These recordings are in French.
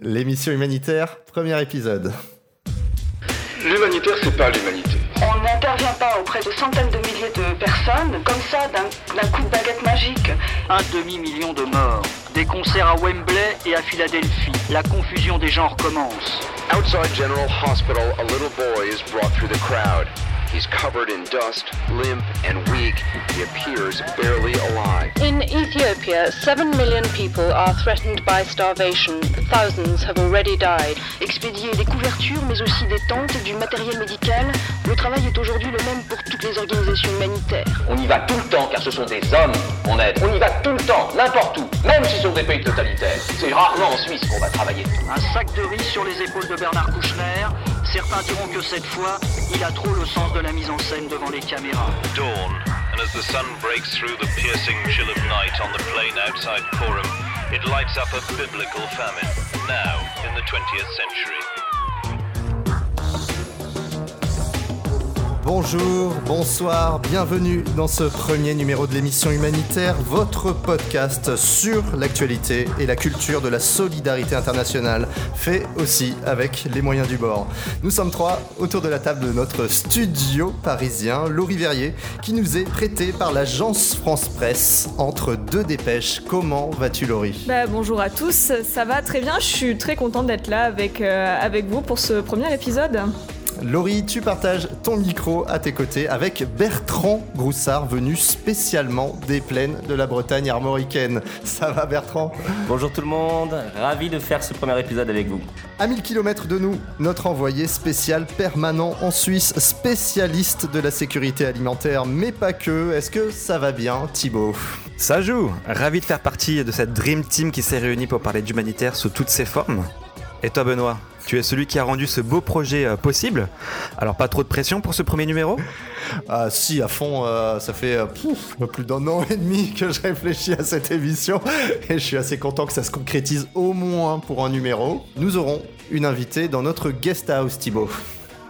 l'émission humanitaire, premier épisode. L'humanitaire, c'est pas l'humanité. On n'intervient pas auprès de centaines de milliers de personnes, comme ça, d'un coup de baguette magique. Un demi-million de morts. Des concerts à Wembley et à Philadelphie. La confusion des genres commence. Outside General Hospital, a little boy is brought through the crowd. He's covered in dust, limp, and weak. He appears barely alive. In Ethiopia, 7 million people are threatened by starvation. Thousands have already died. Expédier des couvertures, mais aussi des tentes, du matériel médical. Le travail est aujourd'hui le même pour toutes les organisations humanitaires. On y va tout le temps, car ce sont des hommes qu'on aide. On y va tout le temps, n'importe où, même si ce sont des pays totalitaires. C'est rarement en Suisse qu'on va travailler. Un sac de riz sur les épaules de Bernard Kouchner. Certains diront que cette fois, il a trop le sens de la mise en scène devant les caméras. Dawn, and as the sun breaks through the piercing chill of night on the plain outside Coram, it lights up a biblical famine, now in the 20th century. Bonjour, bonsoir, bienvenue dans ce premier numéro de l'émission humanitaire, votre podcast sur l'actualité et la culture de la solidarité internationale, fait aussi avec les moyens du bord. Nous sommes trois autour de la table de notre studio parisien, Laurie Verrier, qui nous est prêté par l'agence France Presse entre deux dépêches. Comment vas-tu Laurie? Bah, Bonjour à tous, ça va très bien, je suis très contente d'être là avec, euh, avec vous pour ce premier épisode. Laurie, tu partages ton micro à tes côtés avec Bertrand Groussard, venu spécialement des plaines de la Bretagne armoricaine. Ça va Bertrand? Bonjour tout le monde, ravi de faire ce premier épisode avec vous. À 1000 km de nous, notre envoyé spécial permanent en Suisse, spécialiste de la sécurité alimentaire, mais pas que. Est-ce que ça va bien Thibaut? Ça joue Ravi de faire partie de cette Dream Team qui s'est réunie pour parler d'humanitaire sous toutes ses formes. Et toi Benoît? Tu es celui qui a rendu ce beau projet euh, possible. Alors pas trop de pression pour ce premier numéro? Ah si, à fond, euh, ça fait euh, plus d'un an et demi que je réfléchis à cette émission et je suis assez content que ça se concrétise au moins pour un numéro. Nous aurons une invitée dans notre guest house Thibaut.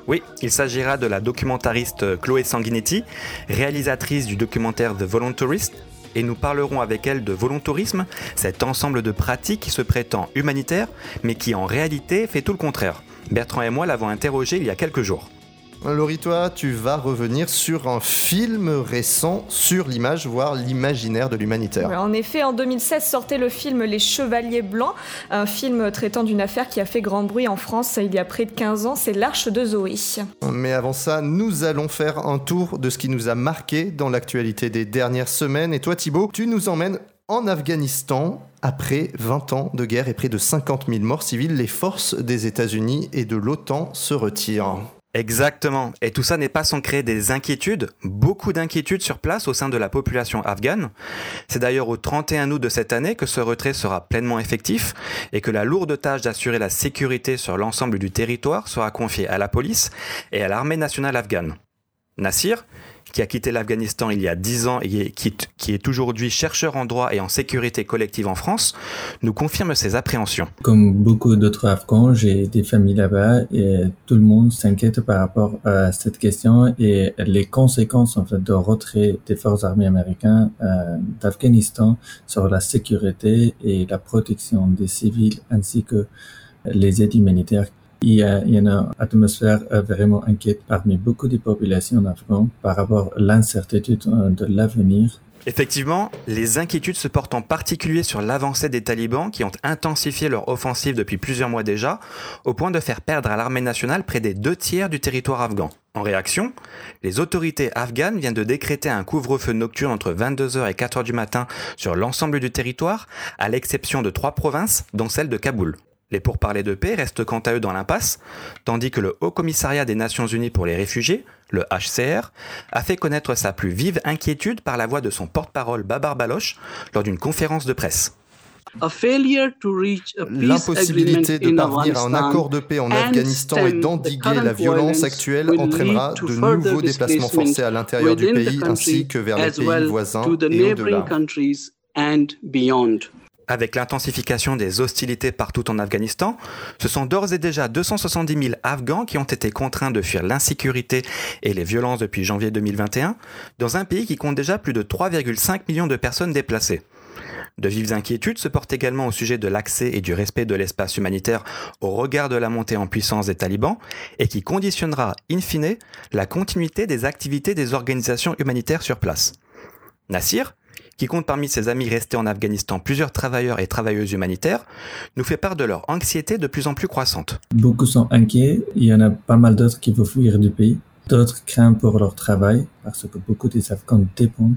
Oui, il s'agira de la documentariste Chloé Sanguinetti, réalisatrice du documentaire The Voluntarist, et nous parlerons avec elle de volontarisme, cet ensemble de pratiques qui se prétend humanitaire, mais qui en réalité fait tout le contraire. Bertrand et moi l'avons interrogé il y a quelques jours. Laurie, toi, tu vas revenir sur un film récent sur l'image, voire l'imaginaire de l'humanitaire. en effet, en 2016 sortait le film Les Chevaliers Blancs, un film traitant d'une affaire qui a fait grand bruit en France il y a près de 15 ans, c'est L'Arche de Zoé. Mais avant ça, nous allons faire un tour de ce qui nous a marqué dans l'actualité des dernières semaines. Et toi, Thibaut, tu nous emmènes en Afghanistan, après 20 ans de guerre et près de 50 000 morts civiles, les forces des États-Unis et de l'OTAN se retirent. Exactement. Et tout ça n'est pas sans créer des inquiétudes, beaucoup d'inquiétudes sur place au sein de la population afghane. C'est d'ailleurs au 31 août de cette année que ce retrait sera pleinement effectif et que la lourde tâche d'assurer la sécurité sur l'ensemble du territoire sera confiée à la police et à l'armée nationale afghane. Nassir, qui a quitté l'Afghanistan il y a 10 ans et qui, est aujourd'hui chercheur en droit et en sécurité collective en France, nous confirme ses appréhensions. Comme beaucoup d'autres Afghans, j'ai des familles là-bas et tout le monde s'inquiète par rapport à cette question et les conséquences en fait de retrait des forces armées américaines euh, d'Afghanistan sur la sécurité et la protection des civils ainsi que les aides humanitaires il y, a, une atmosphère euh, vraiment inquiète parmi beaucoup de populations afghanes par rapport à l'incertitude euh, de l'avenir. Effectivement, les inquiétudes se portent en particulier sur l'avancée des talibans qui ont intensifié leur offensive depuis plusieurs mois déjà, au point de faire perdre à l'armée nationale près des deux tiers du territoire afghan. En réaction, les autorités afghanes viennent de décréter un couvre-feu nocturne entre 22h et 4h du matin sur l'ensemble du territoire, à l'exception de trois provinces, dont celle de Kaboul. Les pourparlers de paix restent quant à eux dans l'impasse, tandis que le Haut Commissariat des Nations Unies pour les réfugiés, le HCR, a fait connaître sa plus vive inquiétude par la voix de son porte-parole Babar Baloch lors d'une conférence de presse. L'impossibilité de parvenir à un accord de paix en Afghanistan et d'endiguer la violence actuelle entraînera de nouveaux déplacements forcés à l'intérieur du pays ainsi que vers les pays voisins et au-delà. Avec l'intensification des hostilités partout en Afghanistan, ce sont d'ores et déjà 270 000 Afghans qui ont été contraints de fuir l'insécurité et les violences depuis janvier 2021, dans un pays qui compte déjà plus de 3,5 millions de personnes déplacées. De vives inquiétudes se portent également au sujet de l'accès et du respect de l'espace humanitaire au regard de la montée en puissance des talibans et qui conditionnera, in fine, la continuité des activités des organisations humanitaires sur place. Nassir, qui compte parmi ses amis restés en Afghanistan plusieurs travailleurs et travailleuses humanitaires, nous fait part de leur anxiété de plus en plus croissante. Beaucoup sont inquiets, il y en a pas mal d'autres qui veulent fuir du pays. D'autres craignent pour leur travail parce que beaucoup des Afghans dépendent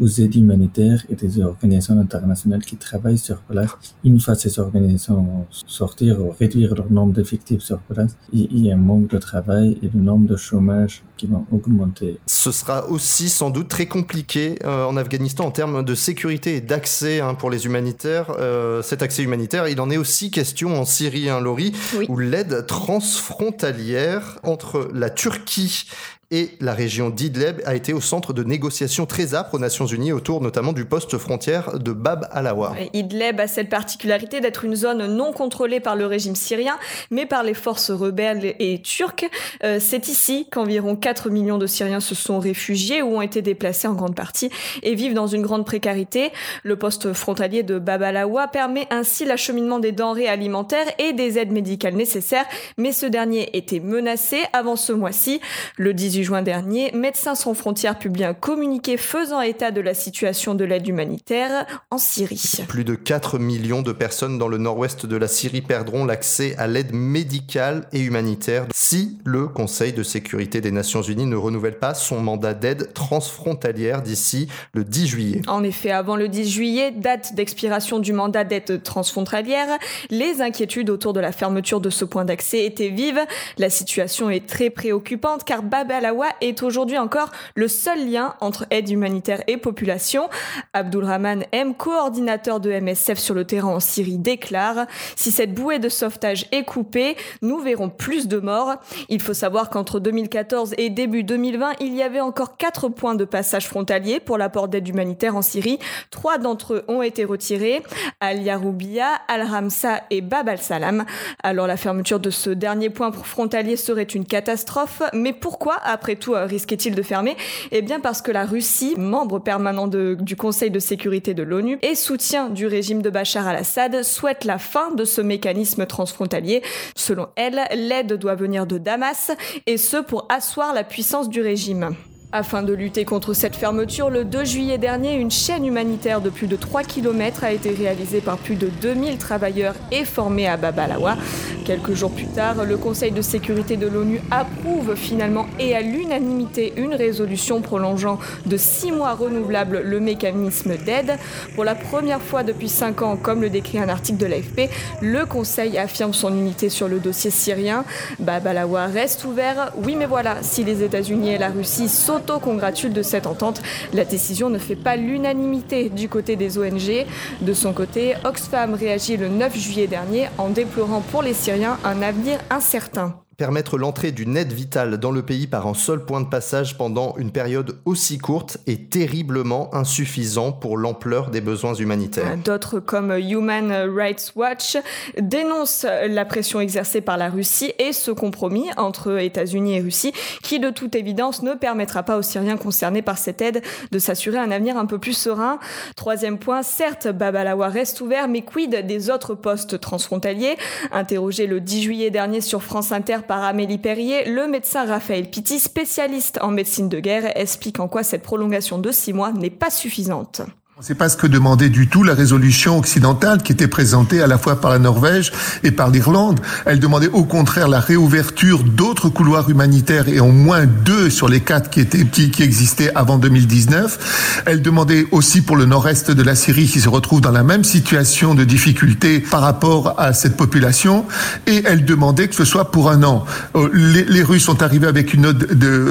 aux aides humanitaires et des organisations internationales qui travaillent sur place. Une fois ces organisations vont sortir ou réduire leur nombre d'effectifs sur place, il y a un manque de travail et le nombre de chômage qui vont augmenter. Ce sera aussi sans doute très compliqué euh, en Afghanistan en termes de sécurité et d'accès hein, pour les humanitaires. Euh, cet accès humanitaire, il en est aussi question en Syrie, hein, Laurie, où l'aide transfrontalière entre la Turquie et la région d'Idleb a été au centre de négociations très âpres aux Nations Unies autour notamment du poste frontière de Bab Alawa. Idleb a cette particularité d'être une zone non contrôlée par le régime syrien, mais par les forces rebelles et turques. Euh, c'est ici qu'environ 4 millions de Syriens se sont réfugiés ou ont été déplacés en grande partie et vivent dans une grande précarité. Le poste frontalier de Bab Alawa permet ainsi l'acheminement des denrées alimentaires et des aides médicales nécessaires, mais ce dernier était menacé avant ce mois-ci. Le 18 juin dernier, Médecins sans frontières publie un communiqué faisant état de la situation de l'aide humanitaire en Syrie. Plus de 4 millions de personnes dans le nord-ouest de la Syrie perdront l'accès à l'aide médicale et humanitaire si le Conseil de sécurité des Nations Unies ne renouvelle pas son mandat d'aide transfrontalière d'ici le 10 juillet. En effet, avant le 10 juillet, date d'expiration du mandat d'aide transfrontalière, les inquiétudes autour de la fermeture de ce point d'accès étaient vives. La situation est très préoccupante car Bab al-Awa est aujourd'hui encore le seul lien entre aide humanitaire et population. Abdulrahman M, coordinateur de MSF sur le terrain en Syrie, déclare Si cette bouée de sauvetage est coupée, nous verrons plus de morts. Il faut savoir qu'entre 2014 et début 2020, il y avait encore quatre points de passage frontalier pour l'apport d'aide humanitaire en Syrie. Trois d'entre eux ont été retirés Al-Yaroubiya, Al-Ramsa et Bab al-Salam. Alors la fermeture de ce dernier point frontalier serait une catastrophe, mais pourquoi après tout, risquait-il de fermer? Eh bien parce que la Russie, membre permanent du Conseil de sécurité de l'ONU et soutien du régime de Bachar al-Assad, souhaite la fin de ce mécanisme transfrontalier. Selon elle, l'aide doit venir de Damas, et ce pour asseoir la puissance du régime. Afin de lutter contre cette fermeture, le 2 juillet dernier, une chaîne humanitaire de plus de 3 km a été réalisée par plus de 2000 travailleurs et formés à Babalawa. Quelques jours plus tard, le Conseil de sécurité de l'ONU approuve finalement et à l'unanimité une résolution prolongeant de 6 mois renouvelables le mécanisme d'aide. Pour la première fois depuis 5 ans, comme le décrit un article de l'AFP, le Conseil affirme son unité sur le dossier syrien. Babalawa reste ouvert. Oui, mais voilà, si les États-Unis et la Russie sont s'auto-congratule de cette entente. La décision ne fait pas l'unanimité du côté des ONG. De son côté, Oxfam réagit le 9 juillet dernier en déplorant pour les Syriens un avenir incertain. Permettre l'entrée d'une aide vitale dans le pays par un seul point de passage pendant une période aussi courte est terriblement insuffisant pour l'ampleur des besoins humanitaires. D'autres comme Human Rights Watch dénoncent la pression exercée par la Russie et ce compromis entre États-Unis et Russie qui de toute évidence ne permettra pas aux Syriens concernés par cette aide de s'assurer un avenir un peu plus serein. Troisième point, certes Babalawa reste ouvert mais quid des autres postes transfrontaliers? Interrogé le 10 juillet dernier sur France Inter par Amélie Perrier, le médecin Raphaël Pitti, spécialiste en médecine de guerre, explique en quoi cette prolongation de six mois n'est pas suffisante. C'est pas ce que demandait du tout la résolution occidentale qui était présentée à la fois par la Norvège et par l'Irlande. Elle demandait au contraire la réouverture d'autres couloirs humanitaires et au moins deux sur les quatre qui étaient qui, existaient avant 2019. Elle demandait aussi pour le nord-est de la Syrie qui se retrouve dans la même situation de difficulté par rapport à cette population et elle demandait que ce soit pour un an. Euh, les, Russes sont arrivés avec une autre,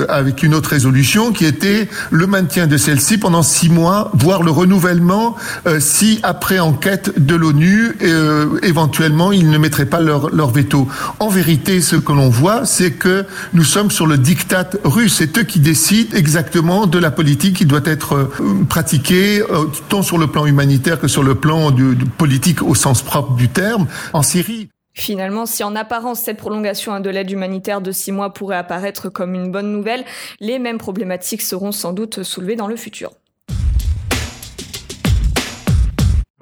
avec une autre résolution qui était le maintien de celle-ci pendant six mois, voire le renouvellement renouvellement euh, si après enquête de l'ONU, euh, éventuellement, ils ne mettraient pas leur, leur veto. En vérité, ce que l'on voit, c'est que nous sommes sur le diktat russe. C'est eux qui décident exactement de la politique qui doit être euh, pratiquée, euh, tant sur le plan humanitaire que sur le plan du, du politique au sens propre du terme, en Syrie. Finalement, si en apparence cette prolongation de l'aide humanitaire de six mois pourrait apparaître comme une bonne nouvelle, les mêmes problématiques seront sans doute soulevées dans le futur.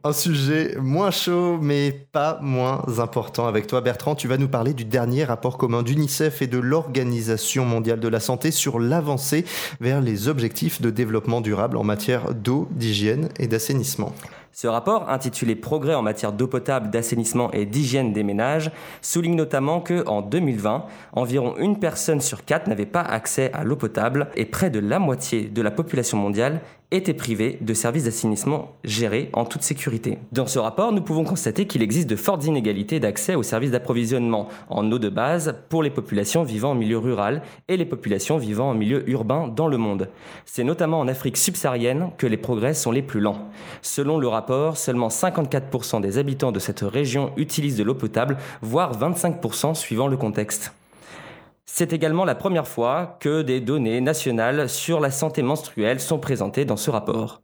Un sujet moins chaud, mais pas moins important avec toi, Bertrand. Tu vas nous parler du dernier rapport commun d'UNICEF et de l'Organisation mondiale de la santé sur l'avancée vers les objectifs de développement durable en matière d'eau, d'hygiène et d'assainissement. Ce rapport, intitulé Progrès en matière d'eau potable, d'assainissement et d'hygiène des ménages, souligne notamment que en 2020, environ une personne sur quatre n'avait pas accès à l'eau potable et près de la moitié de la population mondiale étaient privés de services d'assainissement gérés en toute sécurité. Dans ce rapport, nous pouvons constater qu'il existe de fortes inégalités d'accès aux services d'approvisionnement en eau de base pour les populations vivant en milieu rural et les populations vivant en milieu urbain dans le monde. C'est notamment en Afrique subsaharienne que les progrès sont les plus lents. Selon le rapport, seulement 54% des habitants de cette région utilisent de l'eau potable, voire 25% suivant le contexte. C'est également la première fois que des données nationales sur la santé menstruelle sont présentées dans ce rapport.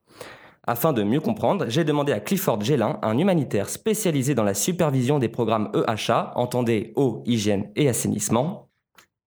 Afin de mieux comprendre, j'ai demandé à Clifford Gélin, un humanitaire spécialisé dans la supervision des programmes EHA, entendez eau, hygiène et assainissement,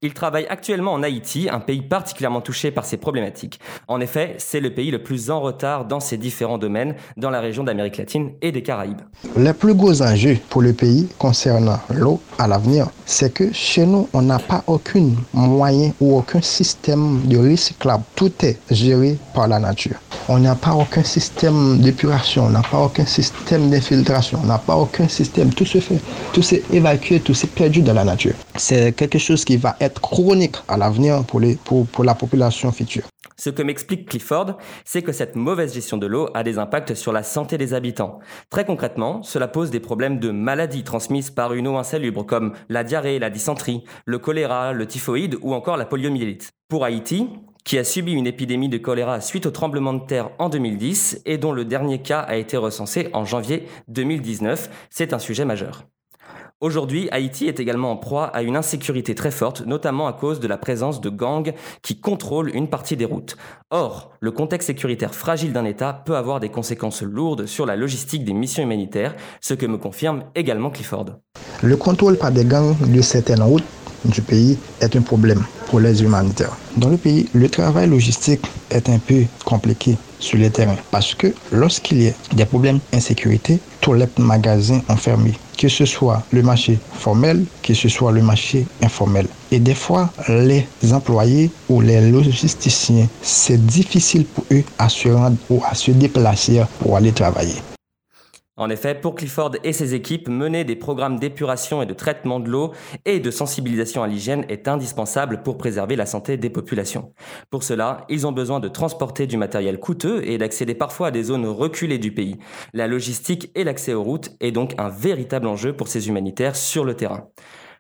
il travaille actuellement en Haïti, un pays particulièrement touché par ces problématiques. En effet, c'est le pays le plus en retard dans ces différents domaines dans la région d'Amérique latine et des Caraïbes. Le plus gros enjeu pour le pays concernant l'eau à l'avenir, c'est que chez nous, on n'a pas aucun moyen ou aucun système de recyclable. Tout est géré par la nature. On n'a pas aucun système d'épuration, on n'a pas aucun système d'infiltration, on n'a pas aucun système. Tout se fait, tout s'est évacué, tout s'est perdu dans la nature. C'est quelque chose qui va être chronique à l'avenir pour, la population future. Ce que m'explique Clifford, c'est que cette mauvaise gestion de l'eau a des impacts sur la santé des habitants. Très concrètement, cela pose des problèmes de maladies transmises par une eau insalubre comme la diarrhée, la dysenterie, le choléra, le typhoïde ou encore la poliomyélite. Pour Haïti, qui a subi une épidémie de choléra suite au tremblement de terre en 2010 et dont le dernier cas a été recensé en janvier 2019, c'est un sujet majeur. Aujourd'hui, Haïti est également en proie à une insécurité très forte, notamment à cause de la présence de gangs qui contrôlent une partie des routes. Or, le contexte sécuritaire fragile d'un État peut avoir des conséquences lourdes sur la logistique des missions humanitaires, ce que me confirme également Clifford. Le contrôle par des gangs de certaines routes du pays est un problème pour les humanitaires. Dans le pays, le travail logistique est un peu compliqué sur le terrain parce que lorsqu'il y a des problèmes d'insécurité, tous les magasins ont fermé, que ce soit le marché formel, que ce soit le marché informel. Et des fois, les employés ou les logisticiens, c'est difficile pour eux à se rendre ou à se déplacer pour aller travailler. En effet, pour Clifford et ses équipes, mener des programmes d'épuration et de traitement de l'eau et de sensibilisation à l'hygiène est indispensable pour préserver la santé des populations. Pour cela, ils ont besoin de transporter du matériel coûteux et d'accéder parfois à des zones reculées du pays. La logistique et l'accès aux routes est donc un véritable enjeu pour ces humanitaires sur le terrain.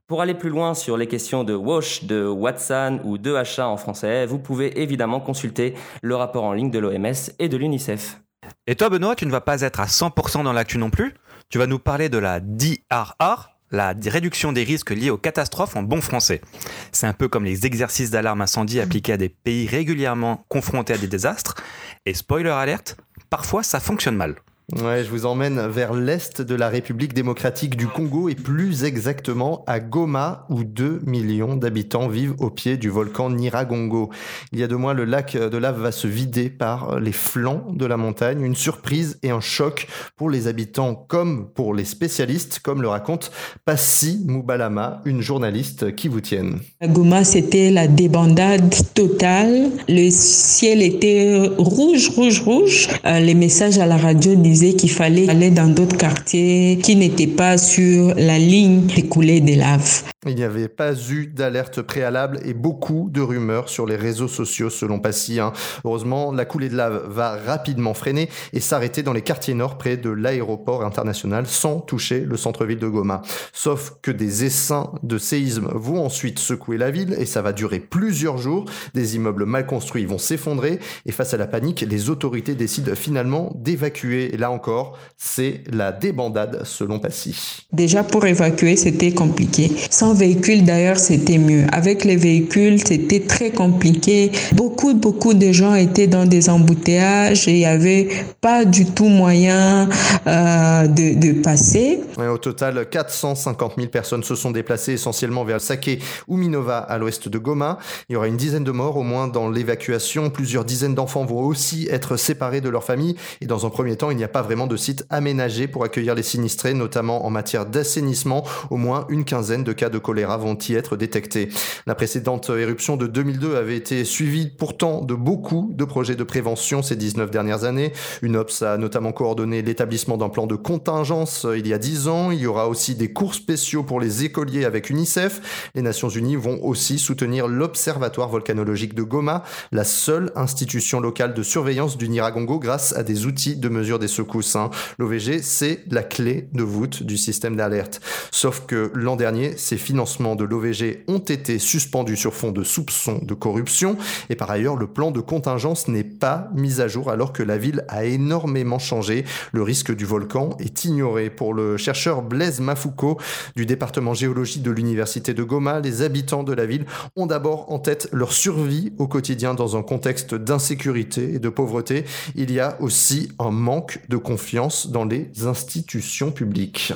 Pour aller plus loin sur les questions de WASH, de Watson ou de HA en français, vous pouvez évidemment consulter le rapport en ligne de l'OMS et de l'UNICEF. Et toi, Benoît, tu ne vas pas être à 100% dans l'actu non plus. Tu vas nous parler de la DRR, la réduction des risques liés aux catastrophes en bon français. C'est un peu comme les exercices d'alarme incendie appliqués à des pays régulièrement confrontés à des désastres. Et spoiler alerte, parfois ça fonctionne mal. Je vous emmène vers l'est de la République démocratique du Congo et plus exactement à Goma où 2 millions d'habitants vivent au pied du volcan Niragongo. Il y a deux mois, le lac de lave va se vider par les flancs de la montagne. Une surprise et un choc pour les habitants comme pour les spécialistes, comme le raconte Passy Moubalama, une journaliste qui vous tienne. À Goma, c'était la débandade totale. Le ciel était rouge, rouge, rouge. Euh, les messages à la radio disaient qu'il fallait aller dans d'autres quartiers qui n'étaient pas sur la ligne des coulées des laves. Il n'y avait pas eu d'alerte préalable et beaucoup de rumeurs sur les réseaux sociaux selon Passy. Hein. Heureusement, la coulée de lave va rapidement freiner et s'arrêter dans les quartiers nord près de l'aéroport international sans toucher le centre-ville de Goma. Sauf que des essaims de séisme vont ensuite secouer la ville et ça va durer plusieurs jours. Des immeubles mal construits vont s'effondrer et face à la panique, les autorités décident finalement d'évacuer. Là encore, c'est la débandade selon Passy. Déjà pour évacuer, c'était compliqué. Sans véhicule d'ailleurs, c'était mieux. Avec les véhicules, c'était très compliqué. Beaucoup, beaucoup de gens étaient dans des embouteillages et il n'y avait pas du tout moyen euh, de, de, passer. au total, 450 000 personnes se sont déplacées essentiellement vers Sake ou Minova à l'ouest de Goma. Il y aura une dizaine de morts au moins dans l'évacuation. Plusieurs dizaines d'enfants vont aussi être séparés de leur famille. Et dans un premier temps, il n'y a pas vraiment de site aménagé pour accueillir les sinistrés, notamment en matière d'assainissement. Au moins une quinzaine de cas de choléra vont y être détectés. La précédente éruption de 2002 avait été suivie pourtant de beaucoup de projets de prévention ces 19 dernières années. UNOPS a notamment coordonné l'établissement d'un plan de contingence il y a 10 ans. Il y aura aussi des cours spéciaux pour les écoliers avec UNICEF. Les Nations Unies vont aussi soutenir l'Observatoire volcanologique de Goma, la seule institution locale de surveillance du Niragongo grâce à des outils de mesure des secousses. Hein. L'OVG, c'est la clé de voûte du système d'alerte. Sauf que l'an dernier, ces financements de l'OVG ont été suspendus sur fond de soupçons de corruption. Et par ailleurs, le plan de contingence n'est pas mis à jour alors que la ville a énormément changé. Le risque du volcan est ignoré. Pour le chercheur Blaise Mafouko du département géologie de l'université de Goma, les habitants de la ville ont d'abord en tête leur survie au quotidien dans un contexte d'insécurité et de pauvreté. Il y a aussi un manque de confiance dans les institutions publiques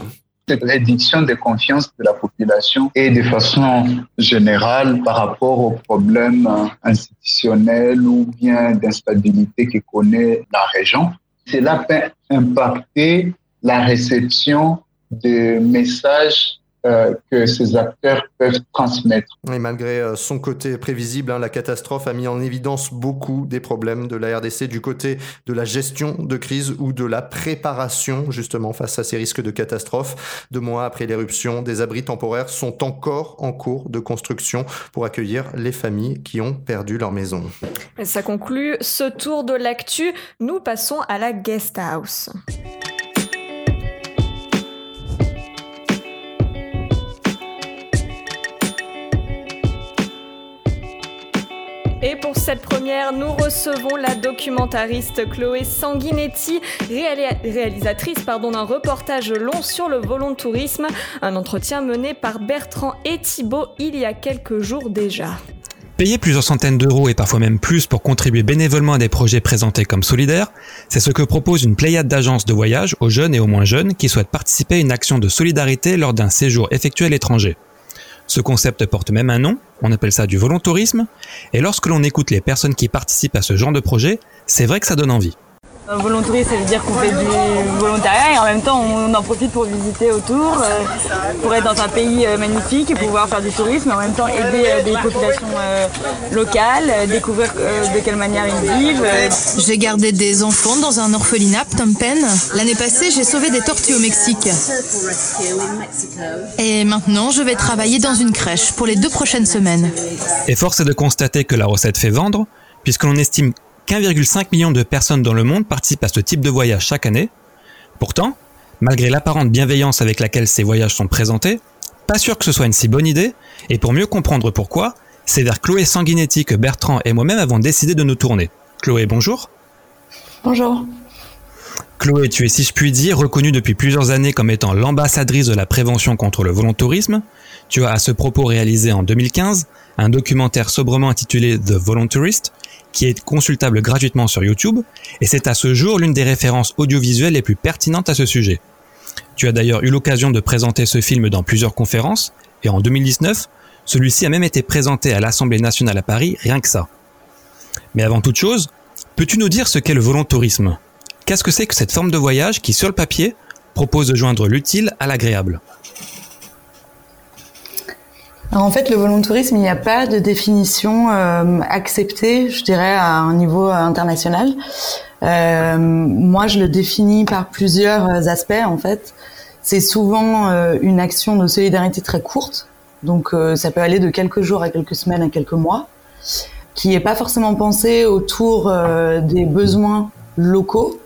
cette réduction de confiance de la population et de façon générale par rapport aux problèmes institutionnels ou bien d'instabilité que connaît la région. Cela peut impacter la réception de messages euh, que ces acteurs peuvent transmettre. Et malgré euh, son côté prévisible, hein, la catastrophe a mis en évidence beaucoup des problèmes de la RDC du côté de la gestion de crise ou de la préparation justement face à ces risques de catastrophe. Deux mois après l'éruption, des abris temporaires sont encore en cours de construction pour accueillir les familles qui ont perdu leur maison. ça conclut ce tour de l'actu. Nous passons à la guest house. Et pour cette première, nous recevons la documentariste Chloé Sanguinetti, réalisatrice d'un reportage long sur le volontourisme, un entretien mené par Bertrand et Thibault il y a quelques jours déjà. Payer plusieurs centaines d'euros et parfois même plus pour contribuer bénévolement à des projets présentés comme solidaires, c'est ce que propose une pléiade d'agences de voyage aux jeunes et aux moins jeunes qui souhaitent participer à une action de solidarité lors d'un séjour effectué à l'étranger. Ce concept porte même un nom, on appelle ça du volontourisme, et lorsque l'on écoute les personnes qui participent à ce genre de projet, c'est vrai que ça donne envie. Un volontourisme, ça veut dire qu'on fait du volontariat et en même temps on en profite pour visiter autour, euh, pour être dans un pays euh, magnifique et pouvoir faire du tourisme, et en même temps aider euh, des populations locales, découvrir de quelle manière ils vivent. J'ai gardé des enfants dans un orphelinat, Phnom Penh. L'année passée, j'ai sauvé des tortues au Mexique. Et maintenant, je vais travailler dans une crèche pour les deux prochaines semaines. Et force est de constater que la recette fait vendre, puisque l'on estime qu'1,5 million de personnes dans le monde participent à ce type de voyage chaque année. Pourtant, malgré l'apparente bienveillance avec laquelle ces voyages sont présentés, pas sûr que ce soit une si bonne idée, et pour mieux comprendre pourquoi, c'est vers Chloé Sanguinetti que Bertrand et moi-même avons décidé de nous tourner. Chloé, bonjour. Bonjour. Chloé, tu es, si je puis dire, reconnue depuis plusieurs années comme étant l'ambassadrice de la prévention contre le volontourisme. Tu as à ce propos réalisé en 2015 un documentaire sobrement intitulé The Voluntarist, qui est consultable gratuitement sur YouTube, et c'est à ce jour l'une des références audiovisuelles les plus pertinentes à ce sujet. Tu as d'ailleurs eu l'occasion de présenter ce film dans plusieurs conférences, et en 2019, celui-ci a même été présenté à l'Assemblée nationale à Paris, rien que ça. Mais avant toute chose, peux-tu nous dire ce qu'est le volontourisme? Qu'est-ce que c'est que cette forme de voyage qui, sur le papier, propose de joindre l'utile à l'agréable? En fait, le volontourisme, il n'y a pas de définition euh, acceptée, je dirais, à un niveau international. Euh, moi, je le définis par plusieurs aspects, en fait. C'est souvent euh, une action de solidarité très courte, donc euh, ça peut aller de quelques jours à quelques semaines à quelques mois, qui n'est pas forcément pensée autour des besoins locaux,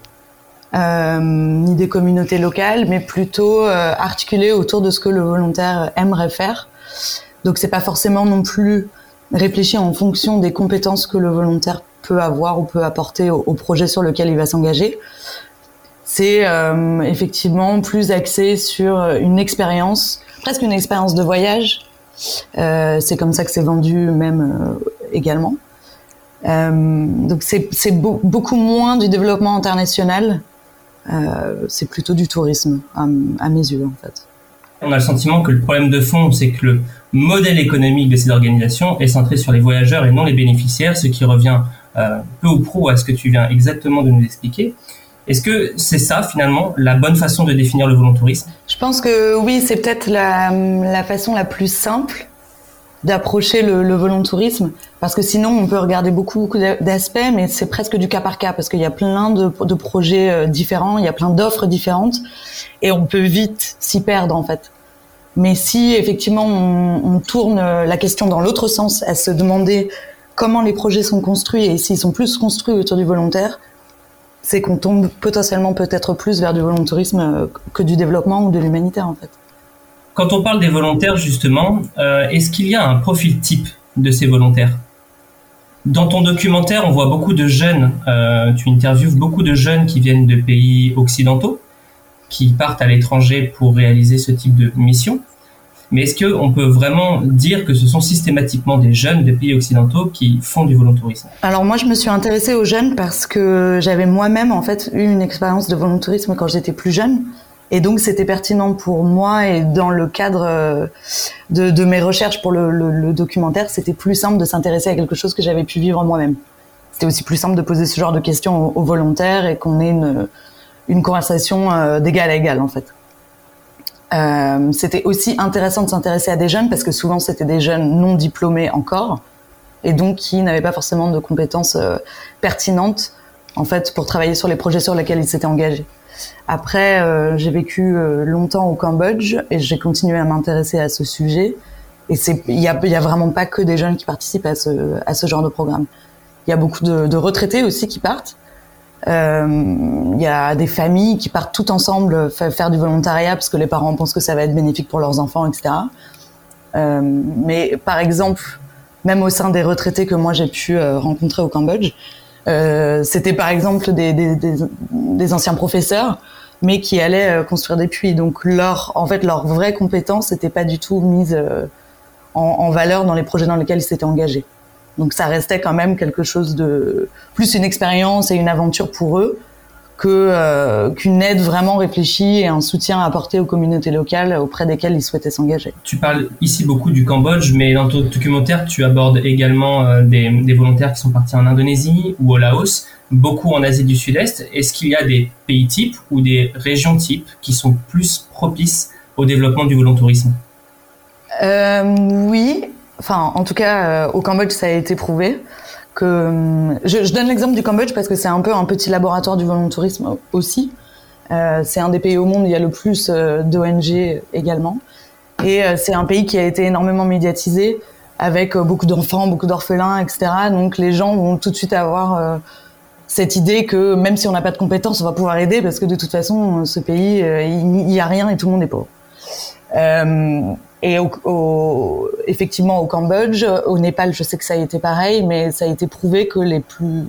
ni des communautés locales, mais plutôt articulée autour de ce que le volontaire aimerait faire. Donc c'est pas forcément non plus réfléchi en fonction des compétences que le volontaire peut avoir ou peut apporter au, projet sur lequel il va s'engager. C'est euh, effectivement plus axé sur une expérience, presque une expérience de voyage. Euh, c'est comme ça que c'est vendu même euh, également. donc c'est beaucoup moins du développement international. c'est plutôt du tourisme à, à mes yeux en fait. On a le sentiment que le problème de fond, c'est que le, modèle économique de ces organisations est centré sur les voyageurs et non les bénéficiaires, ce qui revient euh, peu ou prou à ce que tu viens exactement de nous expliquer. Est-ce que c'est ça finalement la bonne façon de définir le volontourisme? Je pense que oui, c'est peut-être la, la façon la plus simple d'approcher le, le volontourisme parce que sinon on peut regarder beaucoup, beaucoup d'aspects mais c'est presque du cas par cas parce qu'il y a plein de, de projets euh, différents, il y a plein d'offres différentes et on peut vite s'y perdre en fait. Mais si effectivement on, on tourne la question dans l'autre sens, à se demander comment les projets sont construits et s'ils sont plus construits autour du volontaire, c'est qu'on tombe potentiellement peut-être plus vers du volontourisme euh, que du développement ou de l'humanitaire en fait. Quand on parle des volontaires, justement, euh, est-ce qu'il y a un profil type de ces volontaires? Dans ton documentaire, on voit beaucoup de jeunes, euh, tu interviews beaucoup de jeunes qui viennent de pays occidentaux, qui partent à l'étranger pour réaliser ce type de mission. Mais est-ce qu'on peut vraiment dire que ce sont systématiquement des jeunes de pays occidentaux qui font du volontourisme? Alors moi, je me suis intéressée aux jeunes parce que j'avais moi-même en fait eu une expérience de volontourisme quand j'étais plus jeune. Et donc c'était pertinent pour moi et dans le cadre euh, de, mes recherches pour le, documentaire, c'était plus simple de s'intéresser à quelque chose que j'avais pu vivre moi-même. C'était aussi plus simple de poser ce genre de questions aux, volontaires et qu'on ait une, une conversation euh, d'égal à égal en fait. Euh, c'était aussi intéressant de s'intéresser à des jeunes parce que souvent c'était des jeunes non diplômés encore et donc qui n'avaient pas forcément de compétences pertinentes en fait pour travailler sur les projets sur lesquels ils s'étaient engagés. Après, euh, j'ai vécu euh, longtemps au Cambodge et j'ai continué à m'intéresser à ce sujet. Et c'est, il y a, vraiment pas que des jeunes qui participent à ce, genre de programme. Il y a beaucoup de, retraités aussi qui partent. Euh, il y a des familles qui partent tout ensemble faire du volontariat parce que les parents pensent que ça va être bénéfique pour leurs enfants, etc. Mais par exemple, même au sein des retraités que moi j'ai pu rencontrer au Cambodge, euh, c'était par exemple des, anciens professeurs, mais qui allaient euh, construire des puits. Donc leur, en fait, leur vraie compétence n'était pas du tout mise euh, en, en, valeur dans les projets dans lesquels ils s'étaient engagés. Donc ça restait quand même quelque chose de plus une expérience et une aventure pour eux que euh, qu'une aide vraiment réfléchie et un soutien apporté aux communautés locales auprès desquelles ils souhaitaient s'engager. Tu parles ici beaucoup du Cambodge, mais dans ton documentaire, tu abordes également euh, des, des, volontaires qui sont partis en Indonésie ou au Laos, beaucoup en Asie du Sud-Est. Est-ce qu'il y a des pays types ou des régions types qui sont plus propices au développement du volontourisme? Euh, Oui, enfin en tout cas euh, au Cambodge ça a été prouvé que je, donne l'exemple du Cambodge parce que c'est un peu un petit laboratoire du volontourisme aussi. Euh, c'est un des pays au monde où il y a le plus euh, d'ONG également. Et euh, c'est un pays qui a été énormément médiatisé avec beaucoup d'enfants, beaucoup d'orphelins, etc. Donc les gens vont tout de suite avoir cette idée que même si on n'a pas de compétences, on va pouvoir aider parce que de toute façon, ce pays, il n'y a rien et tout le monde est pauvre. Et au, au, effectivement au Cambodge, au Népal, je sais que ça a été pareil, mais ça a été prouvé que les plus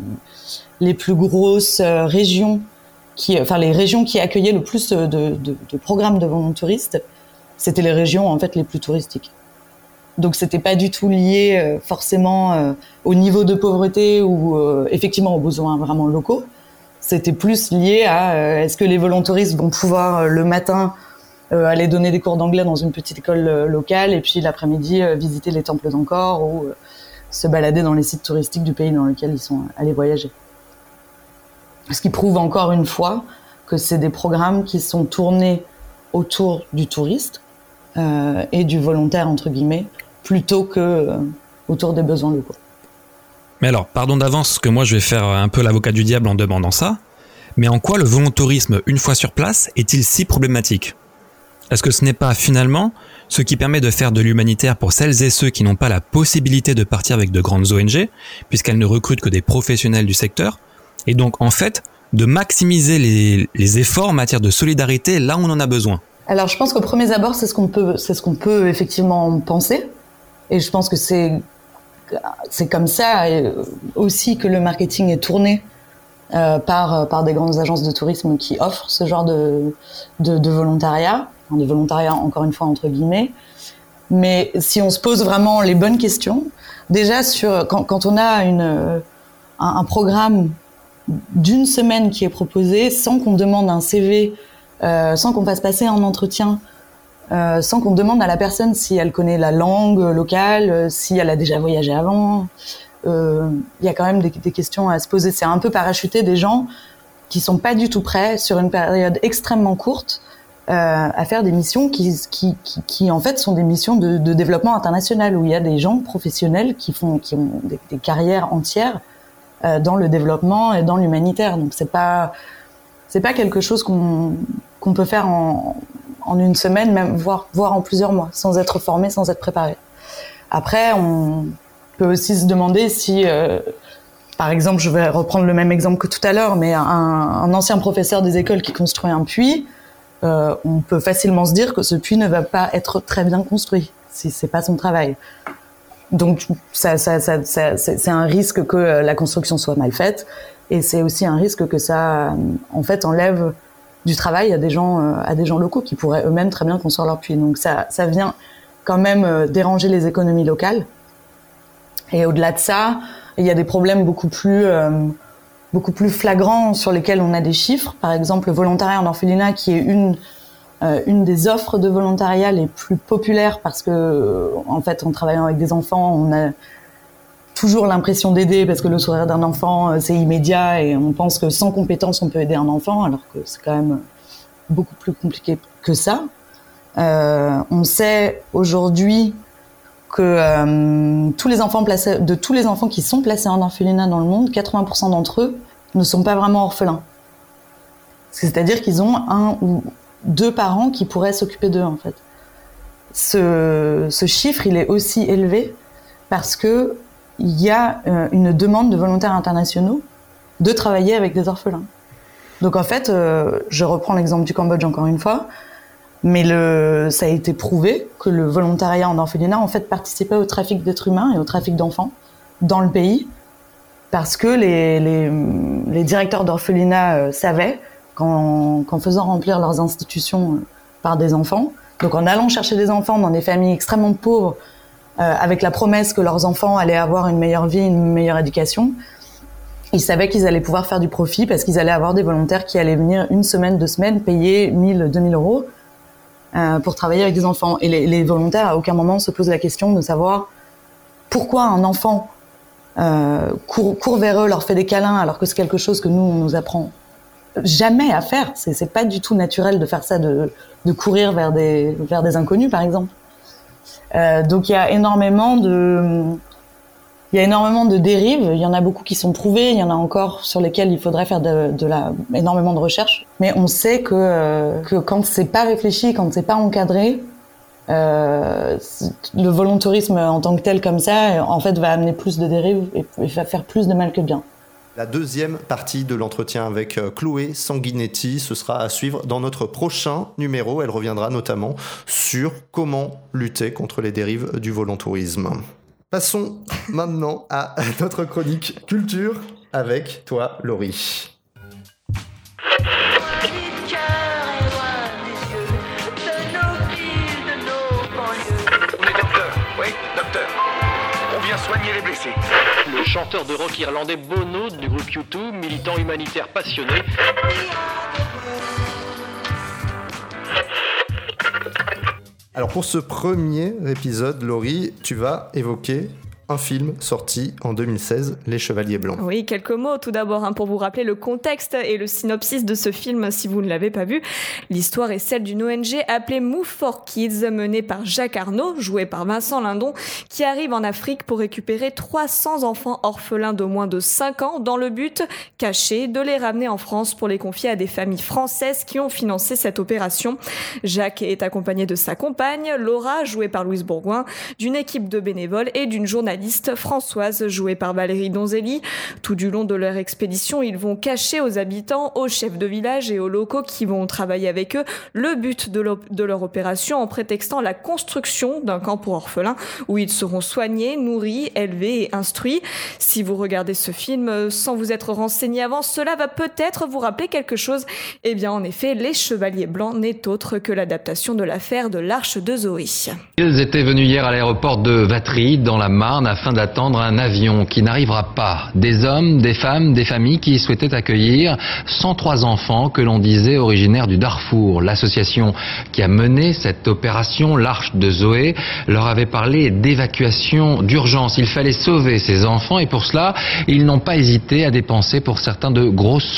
les plus grosses régions qui, enfin les régions qui accueillaient le plus de, de, de programmes de volontouristes, c'était les régions en fait les plus touristiques. Donc c'était pas du tout lié euh, forcément euh, au niveau de pauvreté ou euh, effectivement aux besoins vraiment locaux. C'était plus lié à euh, est-ce que les volontouristes vont pouvoir euh, le matin euh, aller donner des cours d'anglais dans une petite école euh, locale et puis l'après-midi euh, visiter les temples d'Angkor ou euh, se balader dans les sites touristiques du pays dans lequel ils sont allés voyager. Ce qui prouve encore une fois que c'est des programmes qui sont tournés autour du touriste euh, et du volontaire entre guillemets plutôt que euh, autour des besoins locaux. Mais alors, pardon d'avance que moi je vais faire un peu l'avocat du diable en demandant ça, mais en quoi le volontourisme une fois sur place est-il si problématique? Est-ce que ce n'est pas finalement ce qui permet de faire de l'humanitaire pour celles et ceux qui n'ont pas la possibilité de partir avec de grandes ONG, puisqu'elles ne recrutent que des professionnels du secteur, et donc en fait de maximiser les, efforts en matière de solidarité là où on en a besoin. Alors je pense qu'au premier abord c'est ce qu'on peut, c'est ce qu'on peut effectivement penser, et je pense que c'est c'est comme ça aussi que le marketing est tourné euh, par, par des grandes agences de tourisme qui offrent ce genre de, de volontariat de volontariat encore une fois entre guillemets. Mais si on se pose vraiment les bonnes questions, déjà sur quand, on a une, un, un programme d'une semaine qui est proposé sans qu'on demande un CV, euh, sans qu'on fasse passer un entretien, euh, sans qu'on demande à la personne si elle connaît la langue locale, si elle a déjà voyagé avant. Il euh, y a quand même des, des, questions à se poser. C'est un peu parachuter des gens qui sont pas du tout prêts sur une période extrêmement courte euh, à faire des missions qui, qui, qui, en fait sont des missions de, développement international où il y a des gens professionnels qui font qui ont des, carrières entières euh, dans le développement et dans l'humanitaire. Donc c'est pas c'est pas quelque chose qu'on qu'on peut faire en, en une semaine, même voire voire en plusieurs mois, sans être formé, sans être préparé. Après, on peut aussi se demander si euh, par exemple, je vais reprendre le même exemple que tout à l'heure, mais un, ancien professeur des écoles qui construit un puits, euh, on peut facilement se dire que ce puits ne va pas être très bien construit si c'est pas son travail. Donc, c'est un risque que la construction soit mal faite, et c'est aussi un risque que ça, en fait, enlève du travail à des gens, à des gens locaux qui pourraient eux-mêmes très bien construire leur puits. Donc, ça, vient quand même déranger les économies locales. Et au-delà de ça, il y a des problèmes beaucoup plus euh, beaucoup plus flagrants sur lesquels on a des chiffres. Par exemple, le volontariat en orphelinat, qui est une euh, une des offres de volontariat les plus populaires parce que en fait, en travaillant avec des enfants, on a toujours l'impression d'aider parce que le sourire d'un enfant c'est immédiat et on pense que sans compétence on peut aider un enfant alors que c'est quand même beaucoup plus compliqué que ça. Euh, on sait aujourd'hui que euh, tous les enfants de tous les enfants qui sont placés en orphelinat dans le monde, 80% d'entre eux ne sont pas vraiment orphelins. C'est-à-dire qu'ils ont un ou deux parents qui pourraient s'occuper d'eux en fait. Ce, ce, chiffre, il est aussi élevé parce que il y a euh, une demande de volontaires internationaux de travailler avec des orphelins. Donc en fait, euh, je reprends l'exemple du Cambodge encore une fois. Mais ça a été prouvé que le volontariat en orphelinat en fait participait au trafic d'êtres humains et au trafic d'enfants dans le pays parce que les, directeurs d'orphelinat euh, savaient qu'en, qu'en faisant remplir leurs institutions euh, par des enfants, donc en allant chercher des enfants dans des familles extrêmement pauvres euh, avec la promesse que leurs enfants allaient avoir une meilleure vie, une meilleure éducation, ils savaient qu'ils allaient pouvoir faire du profit parce qu'ils allaient avoir des volontaires qui allaient venir une semaine, deux semaines, payer 1000, 2000 euros euh, pour travailler avec des enfants. Et les, volontaires, à aucun moment, se posent la question de savoir pourquoi un enfant euh, court, court, vers eux, leur fait des câlins, alors que c'est quelque chose que nous, on nous apprend jamais à faire. C'est pas du tout naturel de faire ça, de, de courir vers des, vers des inconnus, par exemple. Euh, donc il y a énormément de il y a énormément de dérives. Il y en a beaucoup qui sont prouvées. Il y en a encore sur lesquelles il faudrait faire de, énormément de recherches. Mais on sait que, euh, que quand c'est pas réfléchi, quand c'est pas encadré, euh, le volontarisme en tant que tel comme ça, en fait, va amener plus de dérives et, et va faire plus de mal que bien. La deuxième partie de l'entretien avec euh, Chloé Sanguinetti, ce sera à suivre dans notre prochain numéro. Elle reviendra notamment sur comment lutter contre les dérives du volontourisme. Passons maintenant à notre chronique culture avec toi, Laurie. soigner les blessés. Le chanteur de rock irlandais Bono du groupe U2, militant humanitaire passionné. Alors pour ce premier épisode, Laurie, tu vas évoquer un film sorti en 2016, Les Chevaliers Blancs. Oui, quelques mots tout d'abord hein, pour vous rappeler le contexte et le synopsis de ce film si vous ne l'avez pas vu. L'histoire est celle d'une ONG appelée Move for Kids, menée par Jacques Arnaud, joué par Vincent Lindon, qui arrive en Afrique pour récupérer 300 enfants orphelins de moins de 5 ans dans le but caché de les ramener en France pour les confier à des familles françaises qui ont financé cette opération. Jacques est accompagné de sa compagne, Laura, jouée par Louise Bourgoin, d'une équipe de bénévoles et d'une journaliste Françoise, jouée par Valérie Donzelli. Tout du long de leur expédition, ils vont cacher aux habitants, aux chefs de village et aux locaux qui vont travailler avec eux le but de, leur opération en prétextant la construction d'un camp pour orphelins où ils seront soignés, nourris, élevés et instruits. Si vous regardez ce film sans vous être renseigné avant, cela va peut-être vous rappeler quelque chose. Eh bien, en effet, Les Chevaliers Blancs n'est autre que l'adaptation de l'affaire de l'Arche de Zoé. Ils étaient venus hier à l'aéroport de Vatry, dans la Marne, afin d'attendre un avion qui n'arrivera pas. Des hommes, des femmes, des familles qui souhaitaient accueillir 103 enfants que l'on disait originaires du Darfour. L'association qui a mené cette opération, l'Arche de Zoé, leur avait parlé d'évacuation d'urgence. Il fallait sauver ces enfants et pour cela, ils n'ont pas hésité à dépenser pour certains de grosses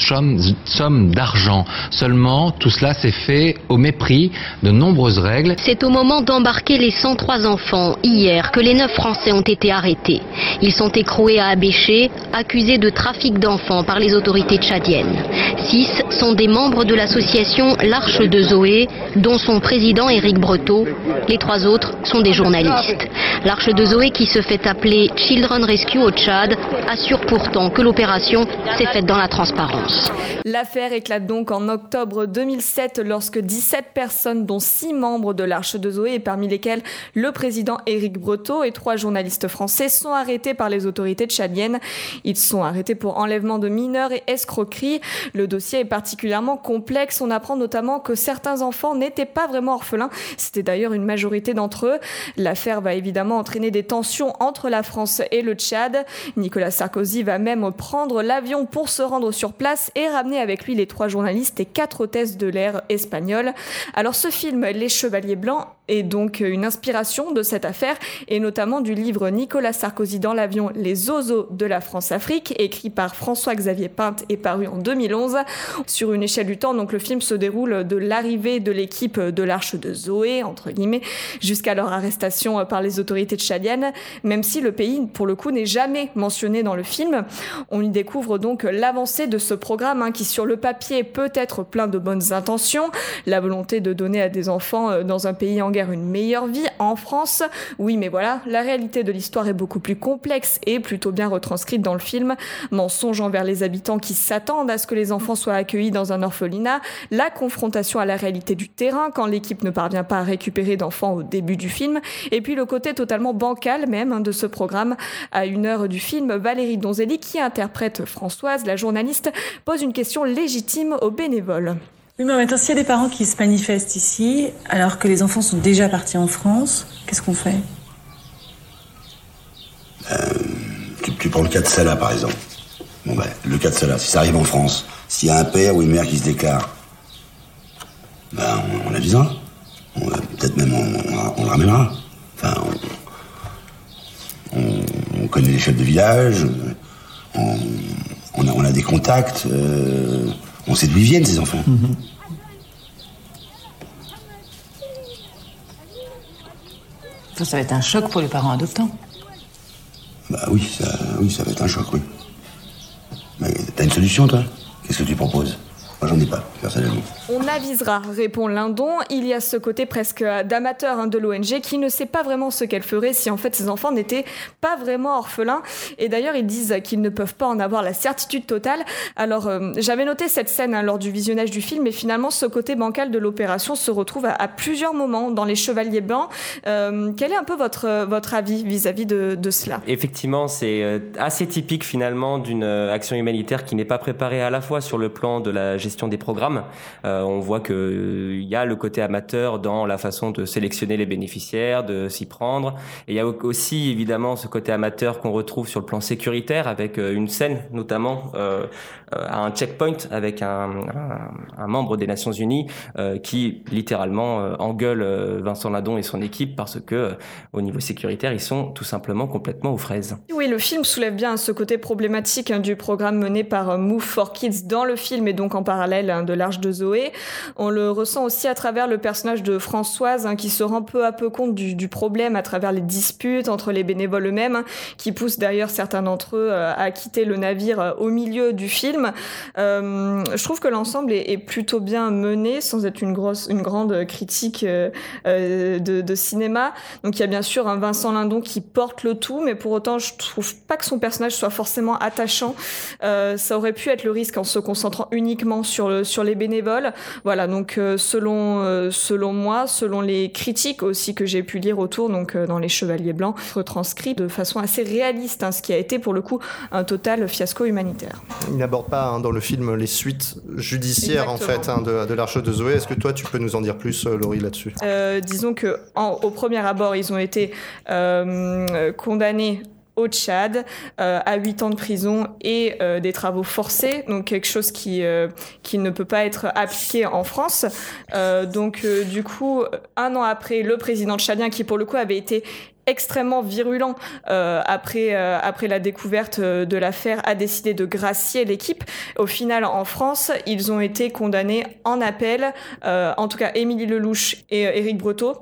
sommes, d'argent. Seulement, tout cela s'est fait au mépris de nombreuses règles. C'est au moment d'embarquer les 103 enfants, hier, que les 9 Français ont été arrêtés. Ils sont écroués à Abéché, accusés de trafic d'enfants par les autorités tchadiennes. Six sont des membres de l'association L'Arche de Zoé, dont son président Éric Breteau. Les trois autres sont des journalistes. L'Arche de Zoé, qui se fait appeler Children Rescue au Tchad, assure pourtant que l'opération s'est faite dans la transparence. L'affaire éclate donc en octobre 2007 lorsque 17 personnes, dont 6 membres de l'Arche de Zoé, et parmi lesquels le président Éric Breteau et trois journalistes français, sont arrêtés par les autorités tchadiennes. Ils sont arrêtés pour enlèvement de mineurs et escroquerie. Le dossier est particulièrement complexe. On apprend notamment que certains enfants n'étaient pas vraiment orphelins. C'était d'ailleurs une majorité d'entre eux. L'affaire va évidemment entraîner des tensions entre la France et le Tchad. Nicolas Sarkozy va même prendre l'avion pour se rendre sur place et ramener avec lui les trois journalistes et quatre hôtesses de l'air espagnoles. Alors ce film, Les Chevaliers Blancs, est donc une inspiration de cette affaire et notamment du livre Nicolas Sarkozy dans l'avion Les Ozos de la France-Afrique écrit par François-Xavier Pinte et paru en 2011. Sur une échelle du temps, donc le film se déroule de l'arrivée de l'équipe de l'Arche de Zoé, entre guillemets, jusqu'à leur arrestation par les autorités tchadiennes, même si le pays, pour le coup, n'est jamais mentionné dans le film. On y découvre donc l'avancée de ce programme hein, qui, sur le papier, peut être plein de bonnes intentions, la volonté de donner à des enfants euh, dans un pays en guerre une meilleure vie en France. Oui, mais voilà, la réalité de l'histoire est beaucoup plus complexe et plutôt bien retranscrite dans le film. Mensonge envers les habitants qui s'attendent à ce que les enfants soient accueillis dans un orphelinat, la confrontation à la réalité du terrain quand l'équipe ne parvient pas à récupérer d'enfants au début du film, et puis le côté totalement bancal même hein, de ce programme. À une heure du film, Valérie Donzelli, qui interprète Françoise, la journaliste, pose une question légitime aux bénévoles. Oui, mais maintenant, s'il y a des parents qui se manifestent ici, alors que les enfants sont déjà partis en France, qu'est-ce qu'on fait? Euh, tu, prends le cas de Salah, par exemple. Bon, ben, le cas de Salah, si ça arrive en France, s'il y a un père ou une mère qui se déclare, ben, on, l'avisera. Peut-être même on, on, le ramènera. Enfin, on, connaît les chefs de village, on, a, des contacts. Euh, on sait d'où ils viennent, ces enfants. Mhm. Ça, va être un choc pour les parents adoptants. Bah oui, ça, oui, ça va être un choc, oui. Mais t'as une solution, toi? Qu'est-ce que tu proposes? Moi, j'en ai pas, personnellement. On avisera, répond Lindon. Il y a ce côté presque d'amateur hein, de l'ONG qui ne sait pas vraiment ce qu'elle ferait si en fait ses enfants n'étaient pas vraiment orphelins. Et d'ailleurs, ils disent qu'ils ne peuvent pas en avoir la certitude totale. Alors, euh, j'avais noté cette scène hein, lors du visionnage du film, et finalement, ce côté bancal de l'opération se retrouve à, plusieurs moments dans Les Chevaliers Blancs. Euh, quel est un peu votre, votre avis vis-à-vis de, de, cela? Effectivement, c'est euh, assez typique finalement d'une action humanitaire qui n'est pas préparée à la fois sur le plan de la gestion des programmes. Euh, on voit qu'il euh, y a le côté amateur dans la façon de sélectionner les bénéficiaires, de s'y prendre. Et il y a aussi évidemment ce côté amateur qu'on retrouve sur le plan sécuritaire avec euh, une scène notamment à un checkpoint avec un, membre des Nations Unies qui littéralement engueule Vincent Ladon et son équipe parce que au niveau sécuritaire ils sont tout simplement complètement aux fraises. Oui, le film soulève bien ce côté problématique hein, du programme mené par Move for Kids dans le film et donc en parallèle hein, de l'Arche de Zoé. On le ressent aussi à travers le personnage de Françoise hein, qui se rend peu à peu compte du, problème à travers les disputes entre les bénévoles eux-mêmes hein, qui poussent d'ailleurs certains d'entre eux euh, à quitter le navire euh, au milieu du film. Euh, je trouve que l'ensemble est, plutôt bien mené sans être une grosse, une grande critique de, cinéma. Donc il y a bien sûr un Vincent Lindon qui porte le tout, mais pour autant je trouve pas que son personnage soit forcément attachant. ça aurait pu être le risque en se concentrant uniquement sur, le, sur les bénévoles. Voilà, donc euh, selon, euh, selon moi, selon les critiques aussi que j'ai pu lire autour, donc euh, dans Les Chevaliers Blancs, retranscrit de façon assez réaliste, hein, ce qui a été pour le coup un total fiasco humanitaire. Il n'aborde pas hein, dans le film les suites judiciaires en fait hein, de, de l'Arche de Zoé. Est-ce que toi tu peux nous en dire plus, Laurie, là-dessus? Disons que au premier abord, ils ont été condamnés au Tchad à 8 ans de prison et des travaux forcés, donc quelque chose qui, qui ne peut pas être appliqué en France. donc du coup, un an après, le président tchadien, qui pour le coup avait été extrêmement virulent euh, après euh, après la découverte euh, de l'affaire a décidé de gracier l'équipe. Au final, en France, ils ont été condamnés en appel. en tout cas, Émilie Lelouch et Éric Breteau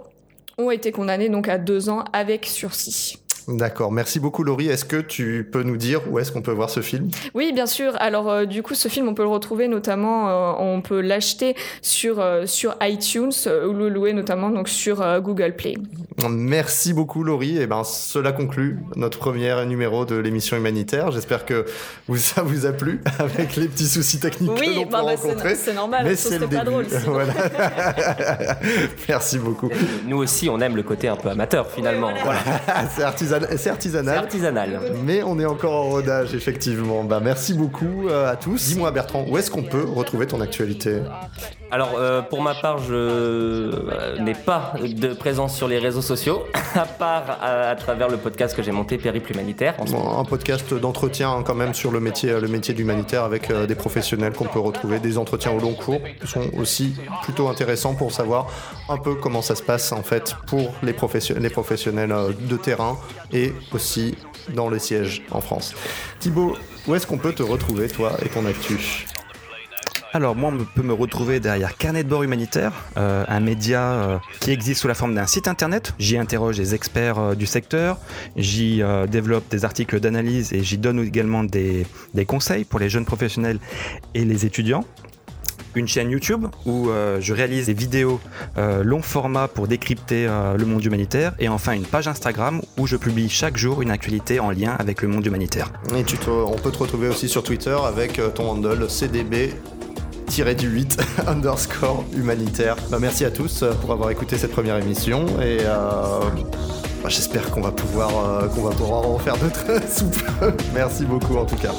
ont été condamnés donc à deux ans avec sursis. D'accord, merci beaucoup Laurie. Est-ce que tu peux nous dire où est-ce qu'on peut voir ce film? Oui, bien sûr. Alors euh, du coup, ce film, on peut le retrouver notamment, euh, on peut l'acheter sur euh, sur iTunes ou le louer notamment donc sur Google Play. Merci beaucoup Laurie. Et eh ben cela conclut notre premier numéro de l'émission humanitaire. J'espère que vous, ça vous a plu avec les petits soucis techniques que l'on bah, bah rencontrer. C'est normal, mais c'est pas drôle. Voilà. merci beaucoup. Nous aussi, on aime le côté un peu amateur finalement. voilà. c'est artisanal c'est artisanal. artisanal. Mais on est encore en rodage, effectivement. Bah, merci beaucoup euh, à tous. Dis-moi, Bertrand, où est-ce qu'on peut retrouver ton actualité? Alors, euh, pour ma part, je euh, n'ai pas de présence sur les réseaux sociaux, à part à, travers le podcast que j'ai monté, Périple Humanitaire. un podcast d'entretien, hein, quand même, sur le métier, le métier d'humanitaire avec des professionnels qu'on peut retrouver, des entretiens au long cours qui sont aussi plutôt intéressants pour savoir un peu comment ça se passe, en fait, pour les, les professionnels de terrain et aussi dans le siège en France. Thibaut, où est-ce qu'on peut te retrouver, toi et ton actu? Alors moi, on peut me retrouver derrière Carnet de bord humanitaire, euh, un média euh, qui existe sous la forme d'un site internet. J'y interroge des experts euh, du secteur, j'y développe des articles d'analyse et j'y donne également des, des, conseils pour les jeunes professionnels et les étudiants une chaîne YouTube où euh, je réalise des vidéos euh, long format pour décrypter euh, le monde humanitaire et enfin une page Instagram où je publie chaque jour une actualité en lien avec le monde humanitaire. Et tu on peut te retrouver aussi sur Twitter avec ton handle CDB du 8 underscore humanitaire. Bah, merci à tous pour avoir écouté cette première émission et bah, j'espère qu'on va pouvoir qu'on va pouvoir en faire d'autres soupes. merci beaucoup en tout cas.